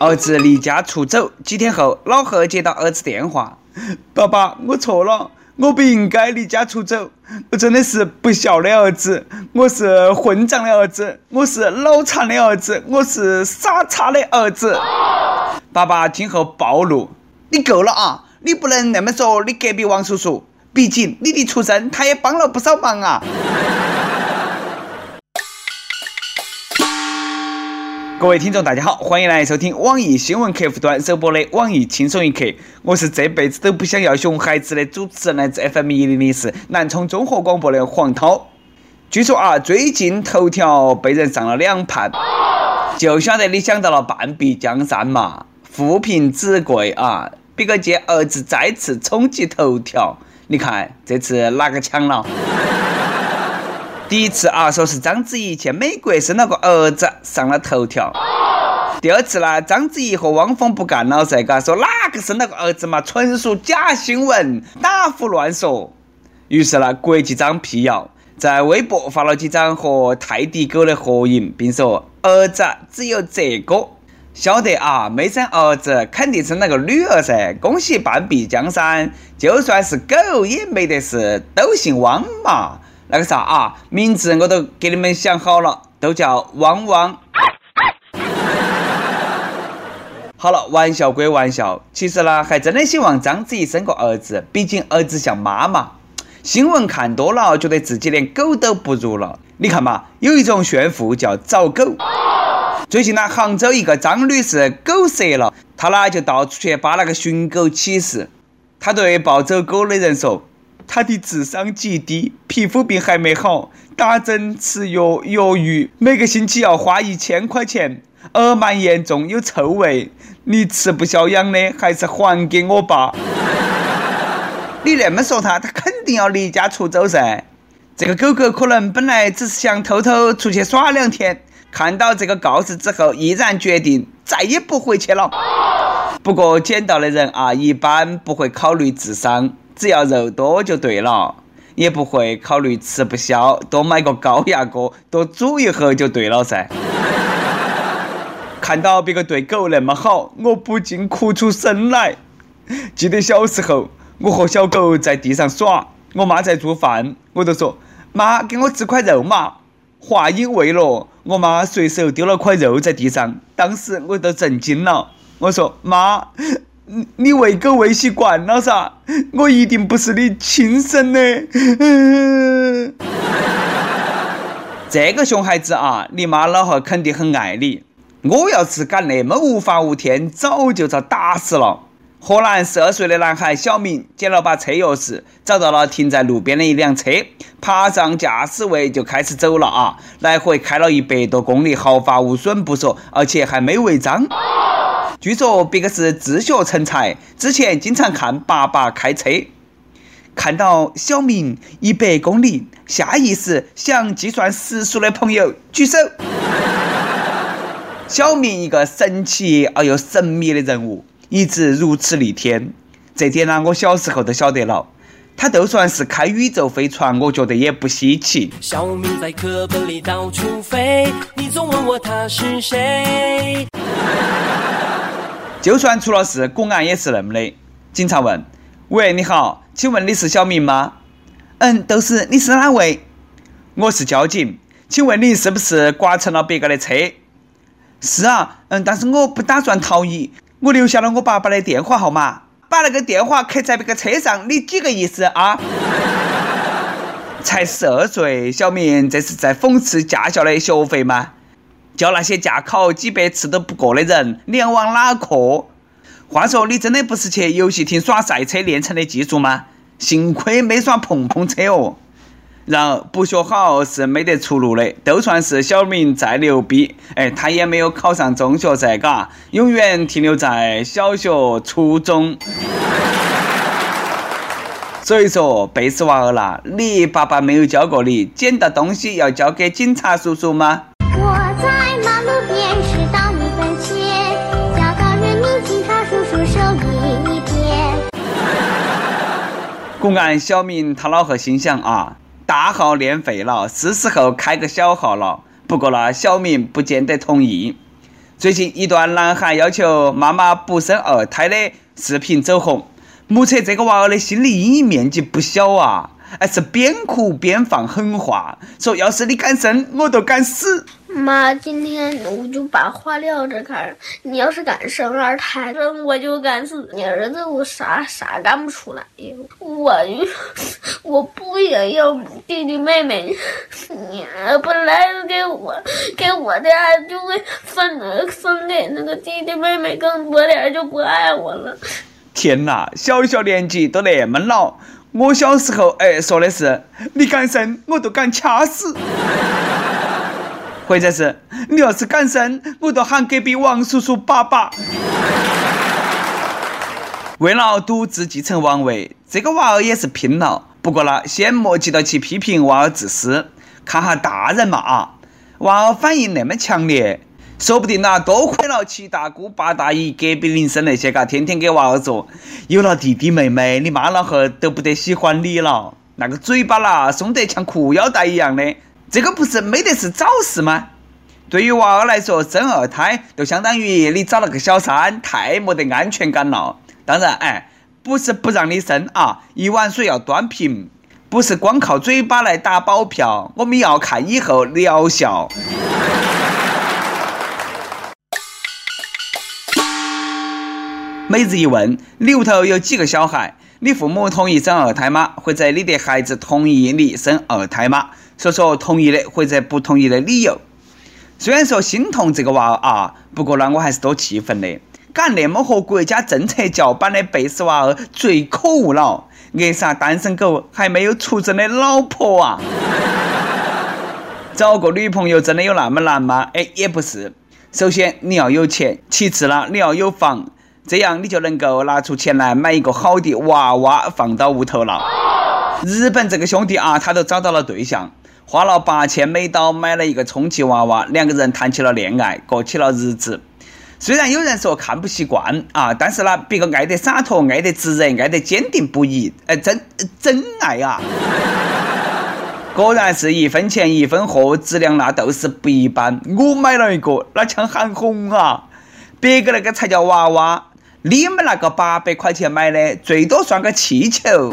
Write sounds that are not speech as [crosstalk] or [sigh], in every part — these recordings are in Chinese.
儿子离家出走，几天后，老贺接到儿子电话：“爸爸，我错了，我不应该离家出走，我真的是不孝的儿子，我是混账的儿子，我是脑残的儿子，我是傻叉的儿子。”爸爸听后暴怒：“你够了啊！你不能那么说你隔壁王叔叔，毕竟你的出生他也帮了不少忙啊！”各位听众，大家好，欢迎来收听网易新闻客户端首播的网易轻松一刻。我是这辈子都不想要熊孩子的主持人，来自 FM 一零零四南充综合广播的黄涛。据说啊，最近头条被人上了两盘，就晓得你想到了半壁江山嘛。富贫子贵啊，别个见儿子再次冲击头条，你看这次哪个抢了？第一次啊，说是章子怡去美国生了个儿子，上了头条。第二次呢，章子怡和汪峰不干了噻，嘎，说哪个生了个儿子嘛，纯属假新闻，打胡乱说。于是呢，国际章辟谣，在微博发了几张和泰迪狗的合影，并说儿子只有这个。晓得啊，没生儿子，肯定生了个女儿噻。恭喜半壁江山，就算是狗也没得事，都姓汪嘛。那个啥啊，名字我都给你们想好了，都叫汪汪。[laughs] 好了，玩笑归玩笑，其实呢，还真的希望章子怡生个儿子，毕竟儿子像妈妈。新闻看多了，觉得自己连狗都不如了。你看嘛，有一种炫富叫找狗。最近呢，杭州一个张女士狗折了，她呢就到处去扒那个寻狗启事。她对抱走狗的人说。他的智商极低，皮肤病还没好，打针吃药药浴，每个星期要花一千块钱，耳螨严重，有臭味。你吃不消养的，还是还给我吧。你那么说他，他肯定要离家出走噻。这个狗狗可能本来只是想偷偷出去耍两天，看到这个告示之后，毅然决定再也不回去了。不过捡到的人啊，一般不会考虑智商。只要肉多就对了，也不会考虑吃不消，多买个高压锅，多煮一盒就对了噻。看到别个对狗那么好，我不禁哭出声来。记得小时候，我和小狗在地上耍，我妈在做饭，我就说：“妈，给我吃块肉嘛。”话音未落，我妈随手丢了块肉在地上，当时我都震惊了。我说：“妈。”你你喂狗喂习惯了噻，我一定不是你亲生的。[laughs] 这个熊孩子啊，你妈老汉肯定很爱你。我要是敢那么无法无天，早就遭打死了。河南十二岁的男孩小明捡了把车钥匙，找到了停在路边的一辆车，爬上驾驶位就开始走了啊，来回开了一百多公里，毫发无损不说，而且还没违章。据说别个是自学成才，之前经常看爸爸开车，看到小明一百公里，下意识想计算时速的朋友举手。小明一个神奇而又神秘的人物，一直如此逆天，这点呢，我小时候都晓得了。他就算是开宇宙飞船，我觉得也不稀奇。小明在课本里到处飞，你总问我他是谁。就算出了事，公安也是那么的。警察问：“喂，你好，请问你是小明吗？”“嗯，都是。你是哪位？”“我是交警，请问你是不是刮蹭了别个的车？”“是啊，嗯，但是我不打算逃逸，我留下了我爸爸的电话号码，把那个电话刻在别个车上，你几个意思啊？” [laughs] 才十二岁，小明这是在讽刺驾校的学费吗？叫那些驾考几百次都不过的人，你要往哪课？话说，你真的不是去游戏厅耍赛车练成的技术吗？幸亏没耍碰碰车哦。然而，不学好是没得出路的。就算是小明再牛逼，哎，他也没有考上中学噻，嘎，永远停留在小学、初中。[laughs] 所以说，贝斯娃儿啦，你爸爸没有教过你，捡到东西要交给警察叔叔吗？在马路边拾到一分钱叫高人民警察叔叔收一点公安小明他老贺心想啊，大号练废了，是时候开个小号了。不过呢，小明不见得同意。最近一段男孩要求妈妈不生二胎的视频走红，目测这个娃儿的心理阴影面积不小啊！哎，是边哭边放狠话，说要是你敢生，我都敢死。妈，今天我就把话撂这开。你要是敢生二胎，我就敢死。你儿子我啥啥干不出来呀？我我不也要弟弟妹妹？你本来给我给我的爱就会分分给那个弟弟妹妹更多点，就不爱我了。天哪，小小年纪都那么老。我小时候，哎，说的是你敢生，我都敢掐死；或者是你要是敢生，我都喊隔壁王叔叔爸爸。为了独自继承王位，这个娃儿也是拼了。不过呢，先莫急着去批评娃儿自私，看下大人嘛啊！娃儿反应那么强烈。说不定呐，多亏了七大姑八大姨、隔壁邻舍那些嘎，天天给娃儿说，有了弟弟妹妹，你妈老汉都不得喜欢你了。那个嘴巴啦，松得像裤腰带一样的，这个不是没得是找事吗？对于娃儿来说，生二胎就相当于你找了个小三，太没得安全感了。当然，哎，不是不让你生啊，一碗水要端平，不是光靠嘴巴来打保票，我们要看以后疗效。每日 [laughs] 一问：你屋头有几个小孩？你父母同意生二胎吗？或者你的孩子同意你生二胎吗？说说同意的或者不同意的理由。虽然说心痛这个娃儿啊，不过呢，我还是多气愤的。敢那么和国家政策叫板的背时娃儿，最可恶了！扼杀单身狗还没有出征的老婆啊！[laughs] 找个女朋友真的有那么难吗？哎，也不是。首先你要有钱，其次呢，你要有房。这样你就能够拿出钱来买一个好的娃娃放到屋头了。日本这个兄弟啊，他都找到了对象，花了八千美刀买了一个充气娃娃，两个人谈起了恋爱，过起了日子。虽然有人说看不习惯啊，但是呢，别个爱得洒脱，爱得直人，爱得坚定不移，哎，真真爱啊！果然是一分钱一分货，质量那都是不一般。我买了一个，那像韩红啊！别个那个才叫娃娃。你们那个八百块钱买的，最多算个气球。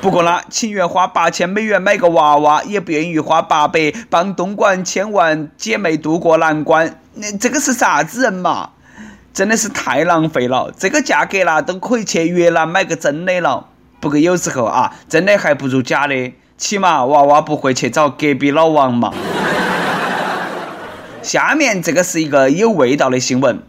不过呢，情愿花八千美元买个娃娃，也不愿意花八百帮东莞千万姐妹渡过难关。那这个是啥子人嘛？真的是太浪费了。这个价格啦，都可以去越南买个真的了。不过有时候啊，真的还不如假的，起码娃娃不会去找隔壁老王嘛。下面这个是一个有味道的新闻。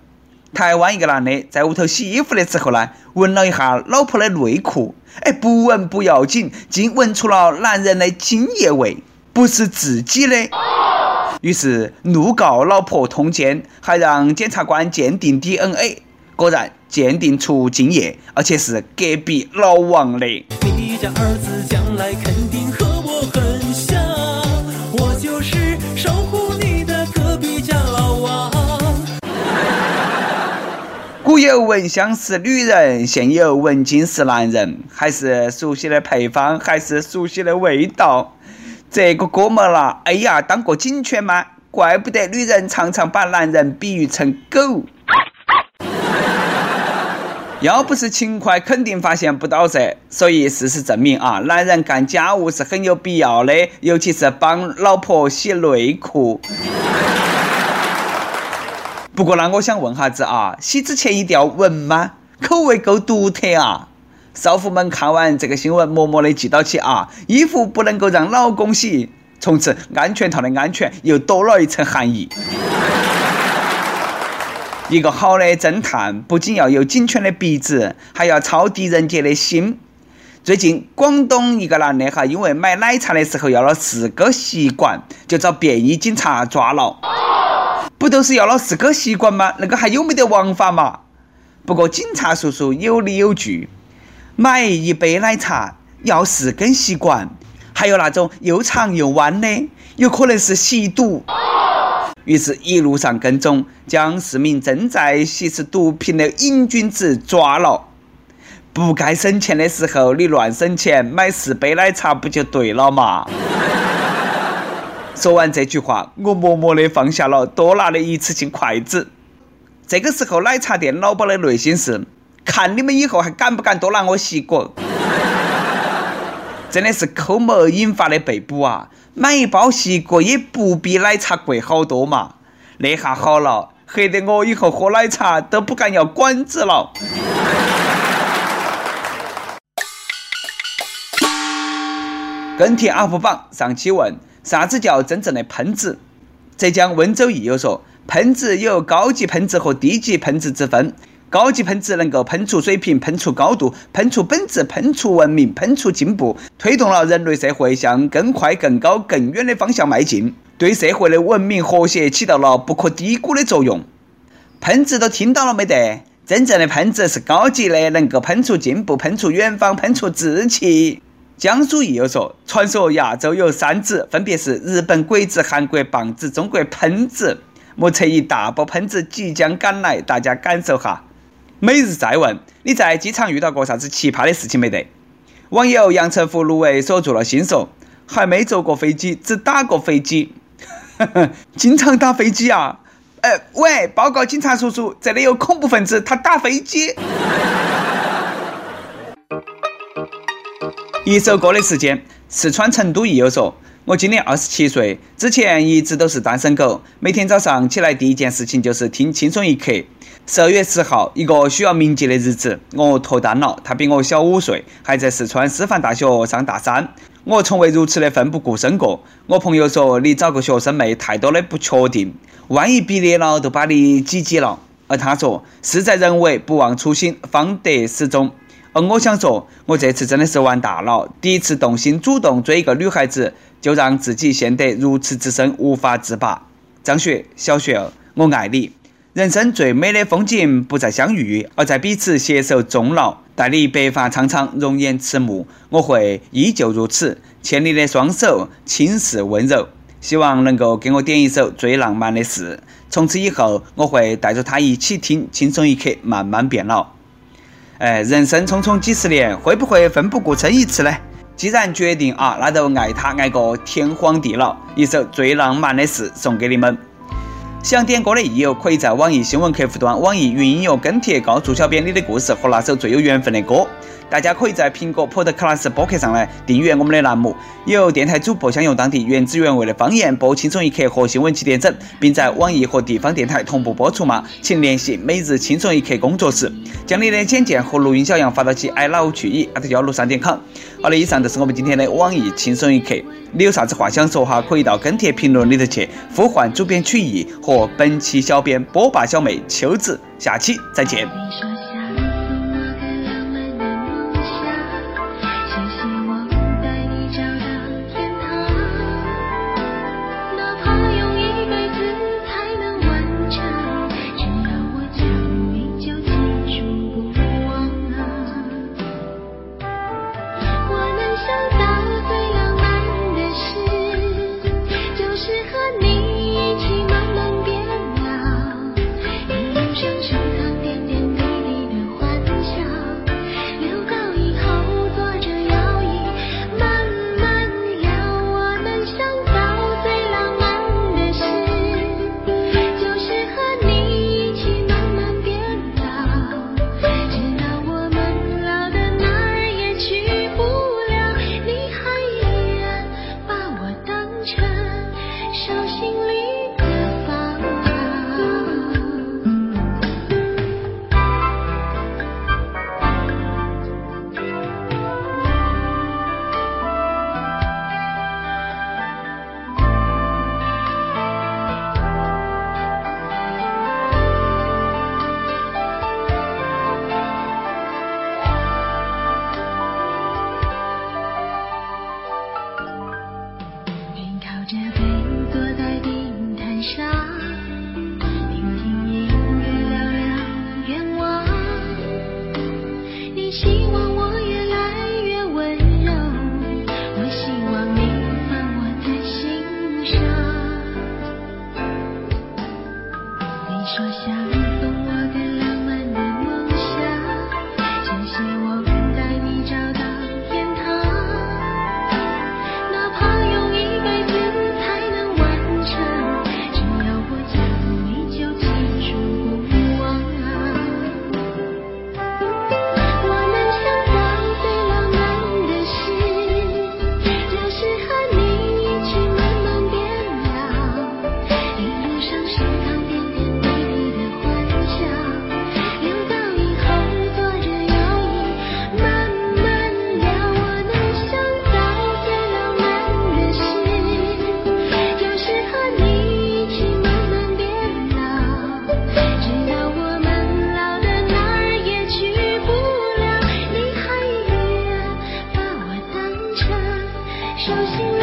台湾一个男的在屋头洗衣服的时候呢，闻了一下老婆的内裤，哎，不闻不要紧，竟闻出了男人的精液味，不是自己的。于是怒告老婆通奸，还让检察官鉴定 DNA，果然鉴定出精液，而且是隔壁老王的。你家儿子将来肯定和古有闻香识女人，现有闻精识男人，还是熟悉的配方，还是熟悉的味道。这个哥们儿啦，哎呀，当过警犬吗？怪不得女人常常把男人比喻成狗。要不是勤快，肯定发现不到噻。所以事实证明啊，男人干家务是很有必要的，尤其是帮老婆洗内裤。不过呢，我想问哈子啊，洗之前一定要闻吗？口味够独特啊！少妇们看完这个新闻，默默的记到起啊，衣服不能够让老公洗，从此安全套的安全又多了一层含义。一个好的侦探不仅要有警犬的鼻子，还要抄狄仁杰的心。最近广东一个男的哈，因为买奶茶的时候要了四个吸管，就遭便衣警察抓了。不都是要了四个吸管吗？那个还有没得王法嘛？不过警察叔叔有理有据，买一杯奶茶要四根吸管，还有那种又长又弯的，有可能是吸毒。于是，一路上跟踪，将四名正在吸食毒品的瘾君子抓了。不该省钱的时候，你乱省钱，买四杯奶茶不就对了嘛？说完这句话，我默默地放下了多拿的一次性筷子。这个时候，奶茶店老板的内心是：看你们以后还敢不敢多拿我吸果？[laughs] 真的是抠门引发的被捕啊！买一包吸果也不比奶茶贵好多嘛。那下好了，黑得我以后喝奶茶都不敢要管子了。[laughs] 跟帖 UP 榜上期问：啥子叫真正的喷子？浙江温州益友说，喷子有高级喷子和低级喷子之分。高级喷子能够喷出水平、喷出高度、喷出本质、喷出文明、喷出进步，推动了人类社会向更快、更高、更远的方向迈进，对社会的文明和谐起到了不可低估的作用。喷子都听到了没得？真正的喷子是高级的，能够喷出进步、喷出远方、喷出志气。江苏益友说，传说亚洲有三子，分别是日本鬼子、韩国棒子、中国喷子。目测一大波喷子即将赶来，大家感受哈。每日再问：你在机场遇到过啥子奇葩的事情没得？网友阳澄湖芦苇锁住了心说：还没坐过飞机，只打过飞机。[laughs] 经常打飞机啊？哎，喂，报告警察叔叔，这里有恐怖分子，他打飞机。一首歌的时间，四川成都益友说。我今年二十七岁，之前一直都是单身狗，每天早上起来第一件事情就是听《轻松一刻》。十二月十号，一个需要铭记的日子，我脱单了。他比我小五岁，还在四川师范大学上大三。我从未如此的奋不顾身过。我朋友说，你找个学生妹太多的不确定，万一毕业了都把你挤挤了。而他说，事在人为，不忘初心，方得始终。而我想说，我这次真的是玩大了，第一次动心主动追一个女孩子。就让自己陷得如此之深，无法自拔。张雪，小雪儿，我爱你。人生最美的风景不在相遇，而在彼此携手终老。待你白发苍苍，容颜迟暮，我会依旧如此，牵你的双手，轻视温柔。希望能够给我点一首最浪漫的事。从此以后，我会带着他一起听《轻松一刻》，慢慢变老。哎，人生匆匆几十年，会不会奋不顾身一次呢？既然决定啊，那就爱他爱个天荒地老。一首最浪漫的事送给你们。想点歌的益友，可以在网易新闻客户端、网易云音乐跟帖告诉小编你的故事和那首最有缘分的歌。大家可以在苹果 Podcast 播客上来订阅我们的栏目。有电台主播想用当地原汁原味的方言播《轻松一刻》和新闻七点整，并在网易和地方电台同步播出吗？请联系每日轻松一刻工作室，将你的简介和录音小样发到其 i love 去以艾特幺六三点 com。好的，以上就是我们今天的网易轻松一刻。你有啥子话想说哈？可以到跟帖评论里头去呼唤主编曲艺和本期小编波霸小妹秋子。下期再见。希望流星